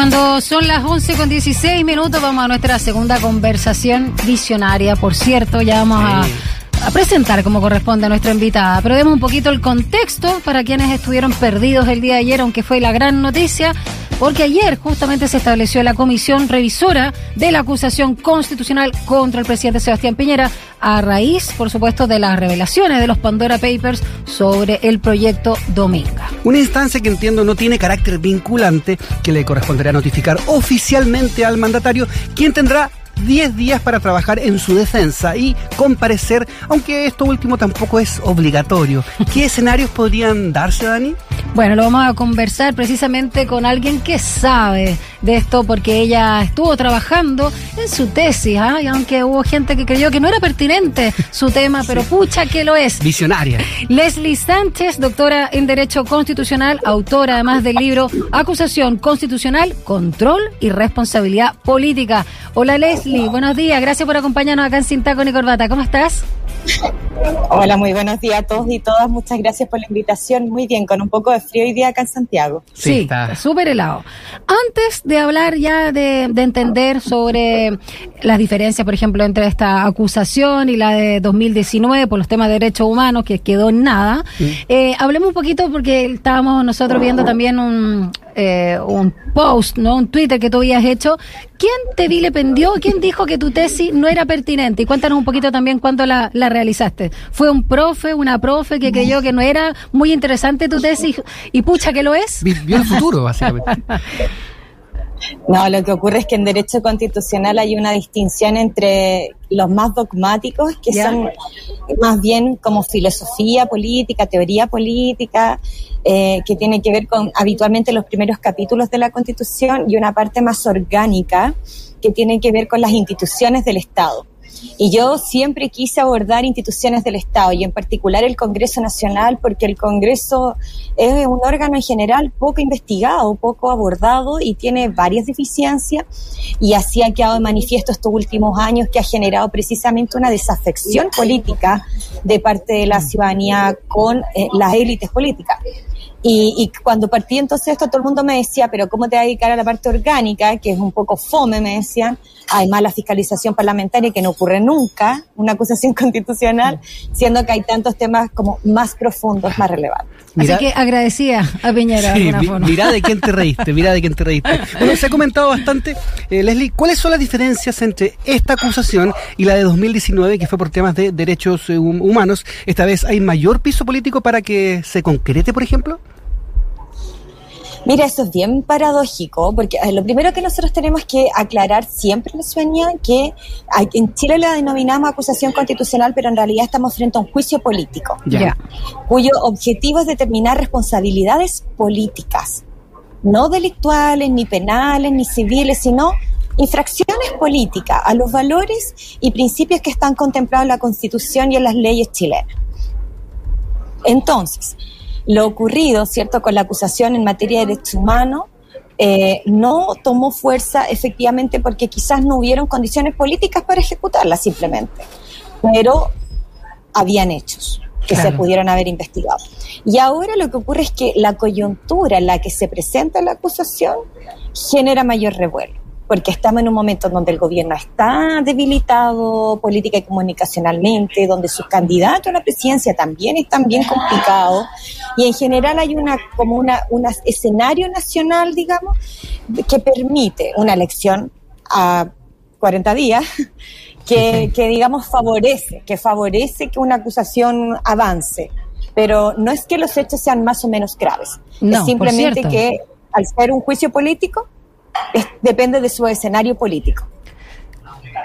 Cuando son las 11 con 16 minutos, vamos a nuestra segunda conversación visionaria. Por cierto, ya vamos a, a presentar como corresponde a nuestra invitada. Pero demos un poquito el contexto para quienes estuvieron perdidos el día de ayer, aunque fue la gran noticia porque ayer justamente se estableció la comisión revisora de la acusación constitucional contra el presidente Sebastián Piñera a raíz, por supuesto, de las revelaciones de los Pandora Papers sobre el proyecto Dominga. Una instancia que entiendo no tiene carácter vinculante, que le corresponderá notificar oficialmente al mandatario, quien tendrá 10 días para trabajar en su defensa y comparecer, aunque esto último tampoco es obligatorio. ¿Qué escenarios podrían darse, Dani? Bueno, lo vamos a conversar precisamente con alguien que sabe de esto porque ella estuvo trabajando en su tesis, ¿ah? y aunque hubo gente que creyó que no era pertinente su tema, pero pucha que lo es. Visionaria. Leslie Sánchez, doctora en Derecho Constitucional, autora además del libro Acusación Constitucional, Control y Responsabilidad Política. Hola Leslie, buenos días, gracias por acompañarnos acá en Sin Taco ni Corbata. ¿Cómo estás? Hola, muy buenos días a todos y todas. Muchas gracias por la invitación. Muy bien, con un poco de frío hoy día acá en Santiago. Sí, súper helado. Antes de hablar ya de, de, entender sobre las diferencias, por ejemplo, entre esta acusación y la de 2019 por los temas de derechos humanos, que quedó en nada, sí. eh, hablemos un poquito porque estábamos nosotros viendo también un, eh, un post, ¿no? Un Twitter que tú habías hecho. ¿Quién te vilipendió? ¿Quién dijo que tu tesis no era pertinente? Y cuéntanos un poquito también cuándo la, la realizaste. ¿Fue un profe, una profe que creyó que no era muy interesante tu tesis y pucha que lo es? Vio el futuro, básicamente. No, lo que ocurre es que en derecho constitucional hay una distinción entre los más dogmáticos, que yeah. son más bien como filosofía política, teoría política, eh, que tiene que ver con habitualmente los primeros capítulos de la Constitución, y una parte más orgánica, que tiene que ver con las instituciones del Estado. Y yo siempre quise abordar instituciones del Estado y en particular el Congreso Nacional porque el Congreso es un órgano en general poco investigado, poco abordado y tiene varias deficiencias y así ha quedado de manifiesto estos últimos años que ha generado precisamente una desafección política de parte de la ciudadanía con eh, las élites políticas. Y, y, cuando partí entonces esto, todo el mundo me decía, pero ¿cómo te vas a dedicar a la parte orgánica? Que es un poco fome, me decían. Hay más la fiscalización parlamentaria que no ocurre nunca, una acusación constitucional, siendo que hay tantos temas como más profundos, más relevantes. Mirá, Así que agradecía a Piñera. Sí, mira de quién te reíste, mira de quién te reíste. Bueno, se ha comentado bastante, eh, Leslie, ¿cuáles son las diferencias entre esta acusación y la de 2019, que fue por temas de derechos eh, humanos? Esta vez hay mayor piso político para que se concrete, por ejemplo. Mira, eso es bien paradójico, porque lo primero que nosotros tenemos que aclarar siempre ciudadanía que en Chile la denominamos acusación constitucional, pero en realidad estamos frente a un juicio político, yeah. cuyo objetivo es determinar responsabilidades políticas, no delictuales, ni penales, ni civiles, sino infracciones políticas a los valores y principios que están contemplados en la Constitución y en las leyes chilenas. Entonces, lo ocurrido, ¿cierto?, con la acusación en materia de derechos humanos, eh, no tomó fuerza efectivamente porque quizás no hubieron condiciones políticas para ejecutarla simplemente, pero habían hechos que claro. se pudieron haber investigado. Y ahora lo que ocurre es que la coyuntura en la que se presenta la acusación genera mayor revuelo porque estamos en un momento donde el gobierno está debilitado política y comunicacionalmente, donde sus candidatos a la presidencia también están bien complicados y en general hay una como una un escenario nacional, digamos, que permite una elección a 40 días que, que digamos favorece, que favorece que una acusación avance, pero no es que los hechos sean más o menos graves, no, es simplemente que al ser un juicio político es, depende de su escenario político.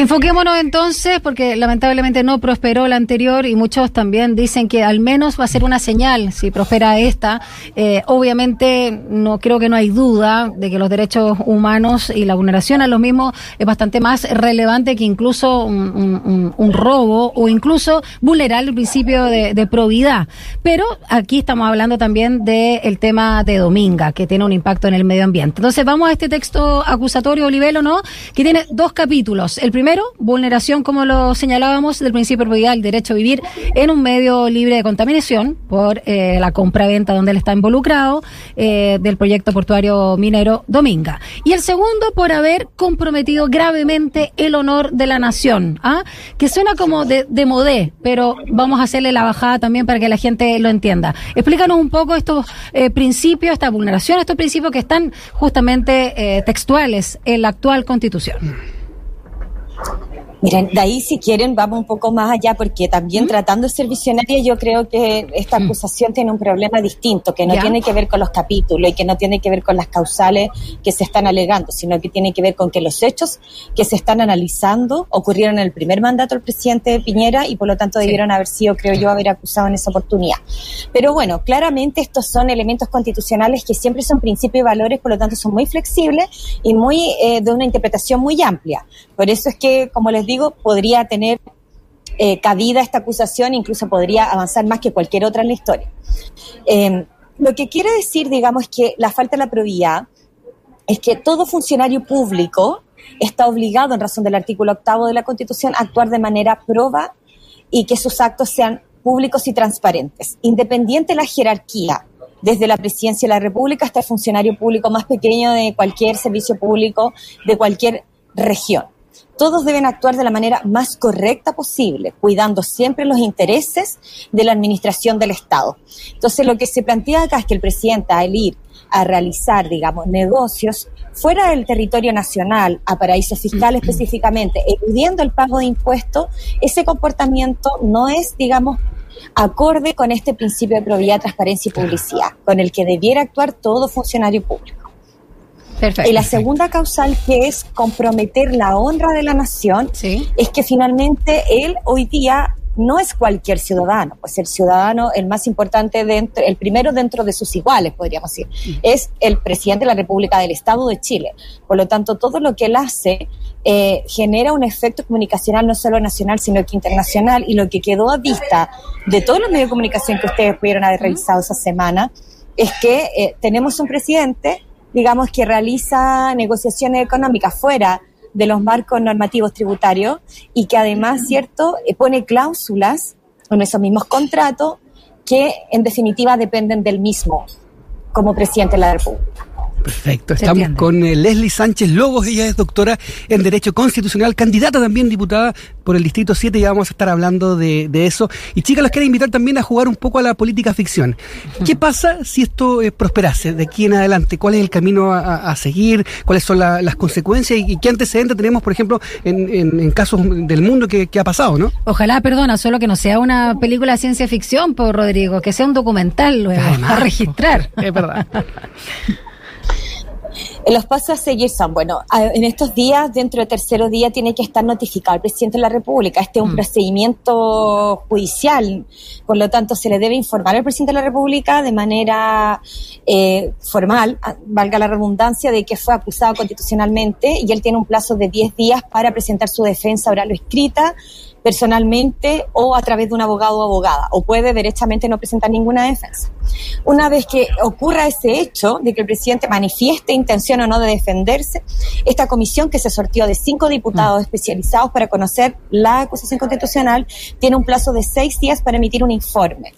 Enfoquémonos entonces, porque lamentablemente no prosperó la anterior y muchos también dicen que al menos va a ser una señal si prospera esta. Eh, obviamente, no creo que no hay duda de que los derechos humanos y la vulneración a los mismos es bastante más relevante que incluso un, robo o incluso vulnerar el principio de, probidad. Pero aquí estamos hablando también del tema de Dominga, que tiene un impacto en el medio ambiente. Entonces, vamos a este texto acusatorio, Olivelo, ¿no? Que tiene dos capítulos. El primer Primero, vulneración, como lo señalábamos, del principio propiedad, el derecho a vivir en un medio libre de contaminación por eh, la compra-venta donde él está involucrado eh, del proyecto portuario minero Dominga. Y el segundo, por haber comprometido gravemente el honor de la nación, ¿ah? que suena como de, de modé, pero vamos a hacerle la bajada también para que la gente lo entienda. Explícanos un poco estos eh, principios, esta vulneración, estos principios que están justamente eh, textuales en la actual constitución. Miren, de ahí si quieren vamos un poco más allá porque también tratando de ser visionaria yo creo que esta acusación tiene un problema distinto, que no tiene que ver con los capítulos y que no tiene que ver con las causales que se están alegando, sino que tiene que ver con que los hechos que se están analizando ocurrieron en el primer mandato del presidente Piñera y por lo tanto debieron haber sido, creo yo, haber acusado en esa oportunidad. Pero bueno, claramente estos son elementos constitucionales que siempre son principios y valores, por lo tanto son muy flexibles y muy eh, de una interpretación muy amplia. Por eso es que, como les digo, podría tener eh, cabida esta acusación, incluso podría avanzar más que cualquier otra en la historia. Em, lo que quiere decir, digamos, que la falta de la probidad es que todo funcionario público está obligado, en razón del artículo octavo de la Constitución, a actuar de manera proba y que sus actos sean públicos y transparentes, independiente de la jerarquía, desde la presidencia de la República hasta el funcionario público más pequeño de cualquier servicio público de cualquier región todos deben actuar de la manera más correcta posible, cuidando siempre los intereses de la administración del Estado. Entonces, lo que se plantea acá es que el presidente, al ir a realizar, digamos, negocios fuera del territorio nacional, a paraísos fiscales específicamente, eludiendo el pago de impuestos, ese comportamiento no es, digamos, acorde con este principio de probidad, transparencia y publicidad, con el que debiera actuar todo funcionario público. Y la segunda causal, que es comprometer la honra de la nación, es que finalmente él hoy día no es cualquier ciudadano, pues el ciudadano, el más importante dentro, el primero dentro de sus iguales, podríamos decir, mm. es el presidente de la República del Estado de Chile. Por lo tanto, todo lo que él hace eh, genera un efecto comunicacional no solo nacional, sino que internacional, y lo que quedó a vista de todos los medios de comunicación que ustedes pudieron haber revisado esa semana, es que eh, tenemos un presidente digamos, que realiza negociaciones económicas fuera de los marcos normativos tributarios y que además, ¿cierto?, eh, pone cláusulas en esos mismos contratos que en definitiva dependen del mismo como presidente de la República. Perfecto. Estamos con eh, Leslie Sánchez Lobos, ella es doctora en Derecho Constitucional, candidata también diputada por el Distrito 7 y vamos a estar hablando de, eso. Y chicas, los quiero invitar también a jugar un poco a la política ficción. ¿Qué pasa si esto eh, prosperase de aquí en adelante? ¿Cuál es el camino a, seguir? ¿Cuáles son las consecuencias? ¿Y, qué antecedentes tenemos, por ejemplo, en, casos del mundo que, ha pasado, no? Ojalá, perdona, solo que no sea una película de ciencia ficción, por Rodrigo, que sea un documental luego, a registrar. Es verdad. Los pasos a seguir son, bueno, en estos días, dentro del tercero día, tiene que estar notificado el presidente de la República. Este es un mm. procedimiento judicial, por lo tanto, se le debe informar al presidente de la República de manera eh, formal, valga la redundancia, de que fue acusado constitucionalmente y él tiene un plazo de 10 días para presentar su defensa oral o escrita personalmente o a través de un abogado o abogada, o puede derechamente no presentar ninguna defensa. Una vez que ocurra ese hecho de que el presidente manifieste intención o no de defenderse, esta comisión que se sortió de cinco diputados mm. especializados para conocer la acusación constitucional tiene un plazo de seis días para emitir un informe.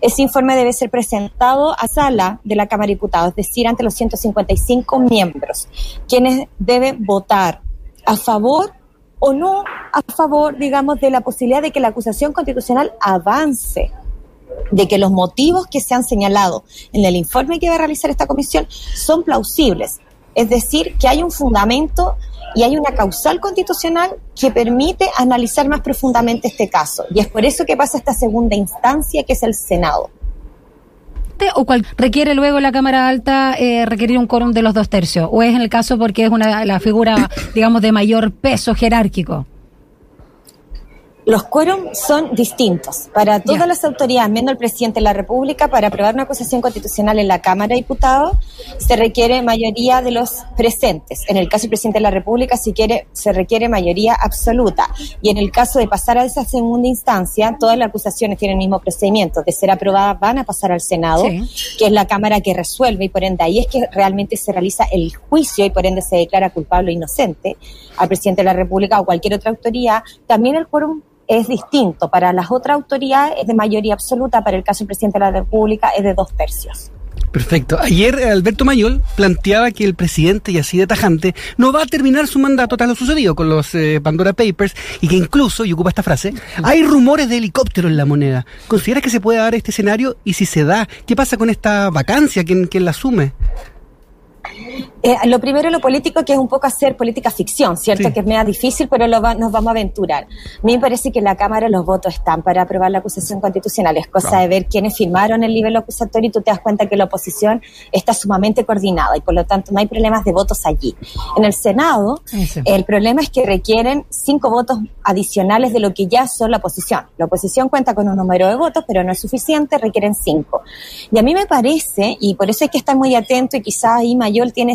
Ese informe debe ser presentado a sala de la Cámara de Diputados, es decir, ante los 155 miembros, quienes deben votar a favor o no a favor, digamos, de la posibilidad de que la acusación constitucional avance, de que los motivos que se han señalado en el informe que va a realizar esta comisión son plausibles. Es decir, que hay un fundamento y hay una causal constitucional que permite analizar más profundamente este caso. Y es por eso que pasa esta segunda instancia, que es el Senado o cual requiere luego la Cámara Alta eh, requerir un quórum de los dos tercios? ¿O es en el caso porque es una la figura, digamos, de mayor peso jerárquico? Los quórum son distintos para todas las autoridades, menos el presidente de la República, para aprobar una acusación constitucional en la Cámara de Diputados, se requiere mayoría de los presentes. En el caso del presidente de la República, si quiere, se requiere mayoría absoluta. Y en el caso de pasar a esa segunda instancia, todas las acusaciones tienen el mismo procedimiento. De ser aprobadas, van a pasar al Senado, que es la Cámara que resuelve, y por ende ahí es que realmente se realiza el juicio y por ende se declara culpable o inocente al presidente de la República o cualquier otra autoridad. También el quórum es distinto. Para las otras autoridades es de mayoría absoluta, para el caso del presidente de la República es de dos tercios. Perfecto. Ayer Alberto Mayol planteaba que el presidente, y así de tajante, no va a terminar su mandato tras lo sucedido con los eh, Pandora Papers y que incluso, y ocupa esta frase, hay rumores de helicóptero en la moneda. ¿Consideras que se puede dar este escenario? Y si se da, ¿qué pasa con esta vacancia? ¿Quién, quién la asume? Eh, lo primero, lo político, que es un poco hacer política ficción, ¿cierto? Que es medio difícil, pero lo nos vamos a aventurar. A mí me parece que en la Cámara los votos están para aprobar la acusación constitucional. Es cosa de ver quiénes firmaron el nivel acusatorio y tú te das cuenta que la oposición está sumamente coordinada y por lo tanto no hay problemas de votos allí. En el Senado, el problema es que requieren cinco votos adicionales de lo que ya son la oposición. La oposición cuenta con un número de votos, pero no es suficiente, requieren cinco. Y a mí me parece, y por eso hay que estar muy atento y quizás ahí Mayol tiene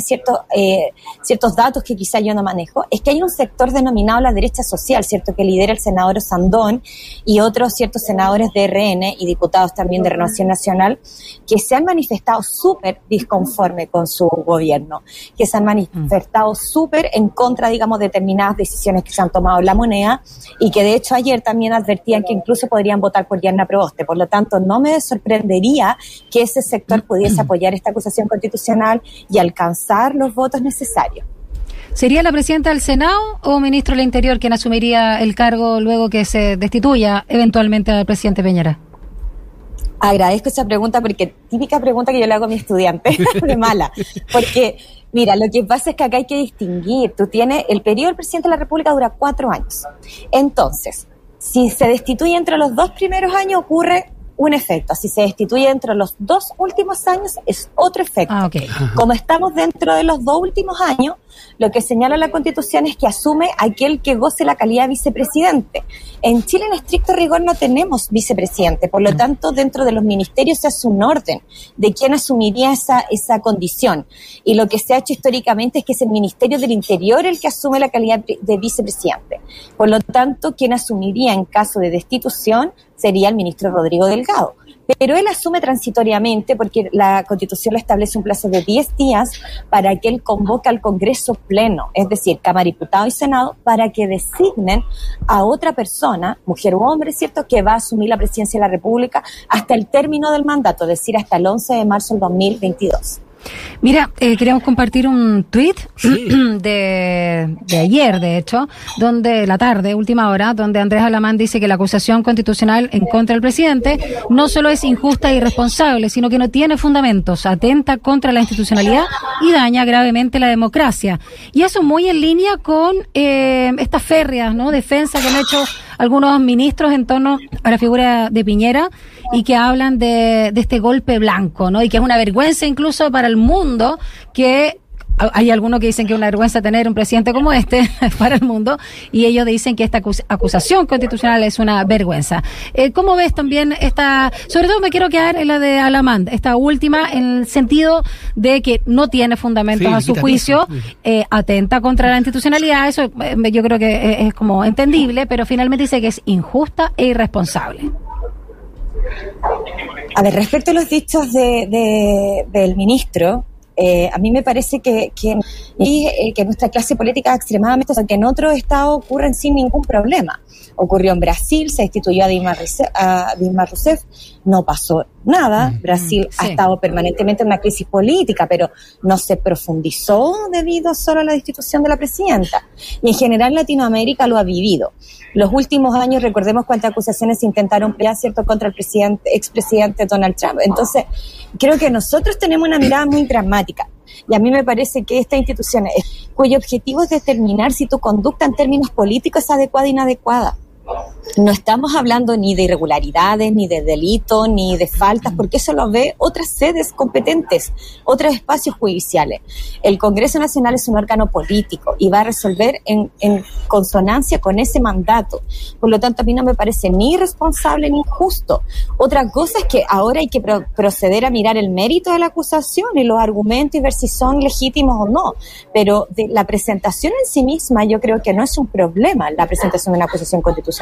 eh, ciertos datos que quizá yo no manejo, es que hay un sector denominado la derecha social, ¿cierto? Que lidera el senador Sandón y otros ciertos senadores de RN y diputados también de Renovación Nacional, que se han manifestado súper disconforme con su gobierno, que se han manifestado súper en contra, digamos, de determinadas decisiones que se han tomado en la moneda y que de hecho ayer también advertían que incluso podrían votar por Diana Proboste. Por lo tanto, no me sorprendería que ese sector pudiese apoyar esta acusación constitucional y alcanzar los votos necesarios. ¿Sería la presidenta del Senado o ministro del Interior quien asumiría el cargo luego que se destituya eventualmente al presidente Peñera? Agradezco esa pregunta porque típica pregunta que yo le hago a mi estudiante, de mala. Porque, mira, lo que pasa es que acá hay que distinguir. Tú tienes, el periodo del presidente de la República dura cuatro años. Entonces, si se destituye entre los dos primeros años, ocurre un efecto. Si se destituye dentro de los dos últimos años, es otro efecto. Ah, Como estamos dentro de los dos últimos años, lo que señala la Constitución es que asume aquel que goce la calidad de vicepresidente. En Chile, en estricto rigor, no tenemos vicepresidente. Por lo mm. tanto, dentro de los ministerios se hace un orden de quién asumiría esa, esa condición. Y lo que se ha hecho históricamente es que es el Ministerio del Interior el que asume la calidad de vicepresidente. Por lo tanto, quien asumiría en caso de destitución sería el ministro Rodrigo Delgado. Pero él asume transitoriamente porque la Constitución le establece un plazo de 10 días para que él convoque al Congreso pleno, es decir, Cámara, Diputado y Senado, para que designen a otra persona, mujer u hombre, ¿cierto?, que va a asumir la presidencia de la República hasta el término del mandato, es decir, hasta el 11 de marzo del 2022. Mira, eh, queríamos compartir un tweet de, de, ayer, de hecho, donde la tarde, última hora, donde Andrés Alamán dice que la acusación constitucional en contra del presidente no solo es injusta e irresponsable, sino que no tiene fundamentos, atenta contra la institucionalidad y daña gravemente la democracia. Y eso muy en línea con eh, estas férreas, ¿no? Defensa que han hecho algunos ministros en torno a la figura de Piñera y que hablan de, de este golpe blanco, ¿no? Y que es una vergüenza incluso para el mundo que hay algunos que dicen que es una vergüenza tener un presidente como este para el mundo y ellos dicen que esta acusación constitucional es una vergüenza. Eh, ¿Cómo ves también esta, sobre todo me quiero quedar en la de Alamand, esta última en el sentido de que no tiene fundamentos a su juicio, eh, atenta contra la institucionalidad, eso eh, yo creo que es, como entendible, pero finalmente dice que es injusta e irresponsable. A ver, respecto a los dichos de, del ministro, eh, a mí me parece que, que, eh, que nuestra clase política extremadamente, o sea, que en otro estado ocurren sin ningún problema. Ocurrió en Brasil, se destituyó a Dilma, Rousseff, no pasó nada. Mm. Brasil ha estado permanentemente en una crisis política, pero no se profundizó debido solo a la destitución de la presidenta. Y en general Latinoamérica lo ha vivido. Los últimos años, recordemos cuántas acusaciones se intentaron pelear, ¿cierto?, contra el presidente, expresidente Donald Trump. Entonces, creo que nosotros tenemos una mirada muy dramática. Y a mí me parece que esta institución, cuyo objetivo es determinar si tu conducta en términos políticos es adecuada o inadecuada. No estamos hablando ni de irregularidades, ni de delitos, ni de faltas, porque eso lo ve otras sedes competentes, otros espacios judiciales. El Congreso Nacional es un órgano político y va a resolver en, consonancia con ese mandato. Por lo tanto, a mí no me parece ni irresponsable ni injusto. Otra cosa es que ahora hay que proceder a mirar el mérito de la acusación y los argumentos y ver si son legítimos o no. Pero la presentación en sí misma yo creo que no es un problema la presentación de una acusación constitucional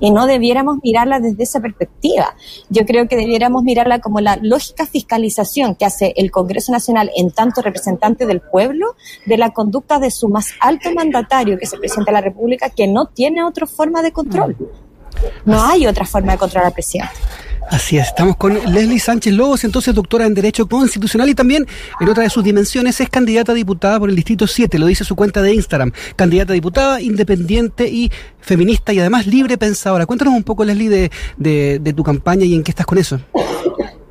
y no debiéramos mirarla desde esa perspectiva. Yo creo que debiéramos mirarla como la lógica fiscalización que hace el Congreso Nacional en tanto representante del pueblo de la conducta de su más alto mandatario, que es el presidente de la República, que no tiene otra forma de control. No hay otra forma de controlar al presidente. Así es, estamos con Leslie Sánchez Lobos, entonces doctora en Derecho Constitucional y también en otra de sus dimensiones es candidata a diputada por el Distrito 7, lo dice su cuenta de Instagram, candidata a diputada, independiente y feminista y además libre pensadora. Cuéntanos un poco, Leslie, de, de, de tu campaña y en qué estás con eso.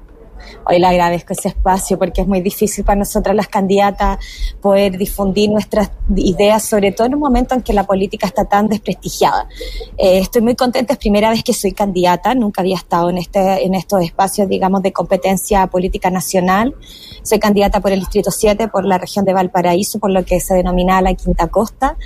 Hoy le agradezco ese espacio porque es muy difícil para nosotras las candidatas poder difundir nuestras ideas, sobre todo en un momento en que la política está tan desprestigiada. Eh, estoy muy contenta, es primera vez que soy candidata, nunca había estado en, este, en estos espacios, digamos, de competencia política nacional. Soy candidata por el Distrito 7, por la región de Valparaíso, por lo que se denomina la Quinta Costa.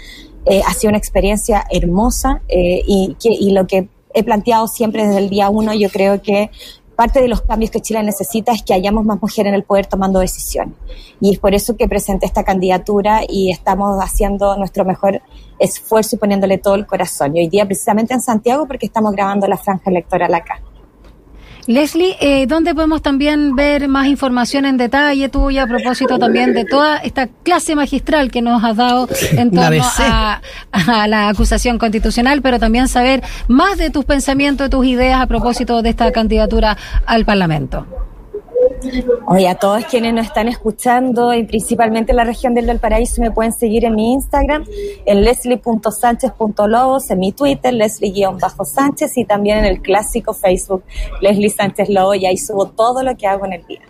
Eh, ha sido una experiencia hermosa eh, y, y lo que he planteado siempre desde el día uno, yo creo que parte de los cambios que Chile necesita es que hayamos más mujeres en el poder tomando decisiones. Y es por eso que presenté esta candidatura y estamos haciendo nuestro mejor esfuerzo y poniéndole todo el corazón. Y hoy día precisamente en Santiago porque estamos grabando la franja electoral acá. Leslie, eh, ¿dónde podemos también ver más información en detalle tuya a propósito también de toda esta clase magistral que nos has dado en torno a, la acusación constitucional, pero también saber más de tus pensamientos, tus ideas a propósito de esta candidatura al Parlamento? Oye, a todos quienes nos están escuchando y principalmente en la región del Valparaíso me pueden seguir en mi Instagram, en leslie.sánchez.lobos, en mi Twitter, leslie-sánchez y también en el clásico Facebook, Leslie Sánchez Lobo y ahí subo todo lo que hago en el día.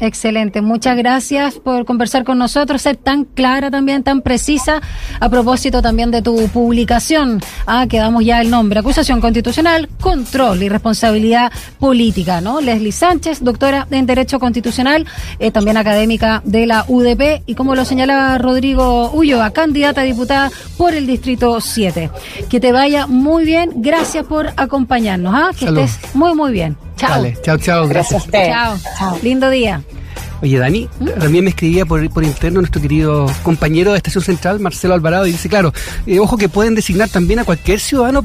Excelente, muchas gracias por conversar con nosotros, ser tan clara también, tan precisa, a propósito también de tu publicación. Ah, que damos ya el nombre, acusación constitucional, control y responsabilidad política, ¿no? Leslie Sánchez, doctora en Derecho Constitucional, eh, también académica de la UDP y como lo señalaba Rodrigo Ulloa, candidata a diputada por el Distrito 7. Que te vaya muy bien, gracias por acompañarnos, ¿ah? Que estés muy, muy bien. Chao. chao, chao, gracias. Chao. Chao. Lindo día. Oye, Dani, también me escribía por, por interno nuestro querido compañero de Estación Central, Marcelo Alvarado, y dice, claro, eh, ojo que pueden designar también a cualquier ciudadano